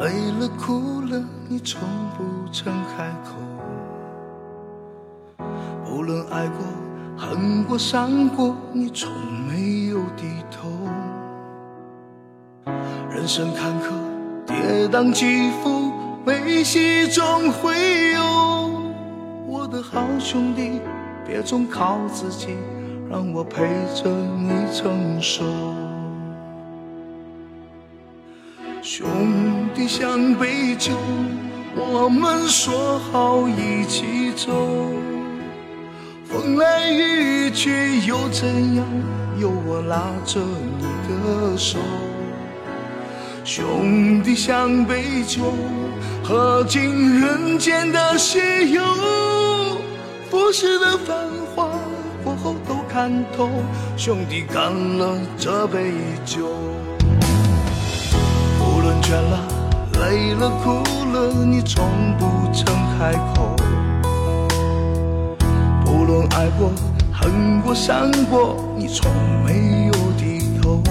累了、哭了，你从不曾开口；不论爱过、恨过、伤过，你从没有低头。人生坎坷，跌宕起伏，悲喜总会有。我的好兄弟，别总靠自己，让我陪着你承受。兄像杯酒，我们说好一起走。风来雨去又怎样？有我拉着你的手。兄弟像杯酒，喝尽人间的喜忧。浮世的繁华过后都看透，兄弟干了这杯酒。累了、哭了，你从不曾开口。不论爱过、恨过、伤过，你从没有低头。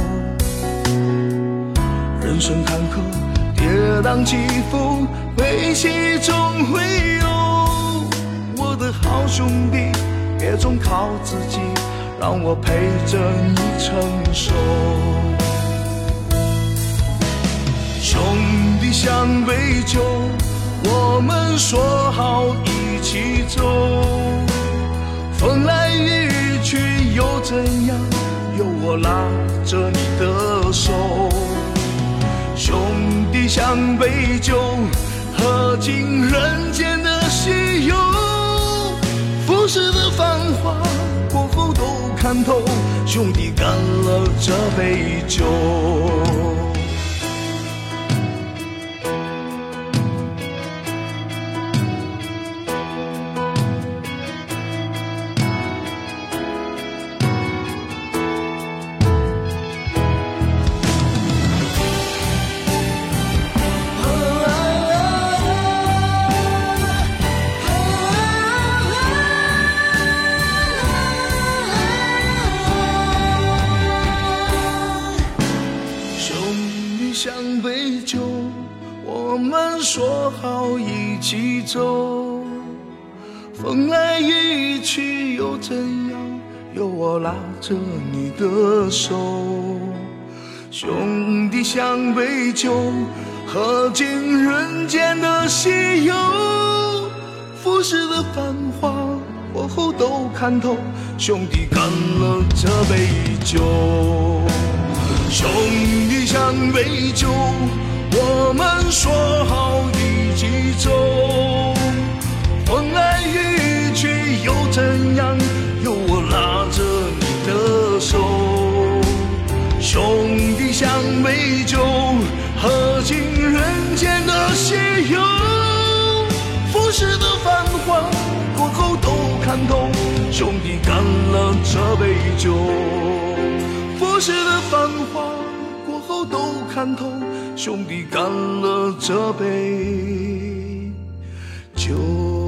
人生坎坷，跌宕起伏，悲喜总会有。我的好兄弟，别总靠自己，让我陪着你承受。像杯酒，我们说好一起走。风来雨去又怎样？有我拉着你的手。兄弟相杯酒，喝尽人间的喜忧。浮世的繁华过后都看透，兄弟干了这杯酒。我们说好一起走。风来雨去又怎样？有我拉着你的手。兄弟像杯酒，喝尽人间的喜忧。浮世的繁华过后都看透，兄弟干了这杯酒。兄弟像杯酒，我们说好一起走。风来雨去又怎样？有我拉着你的手。兄弟像杯酒，喝尽人间的喜忧。浮世的繁华过后都看透，兄弟干了这杯酒。浮世的繁华过后都看透，兄弟干了这杯酒。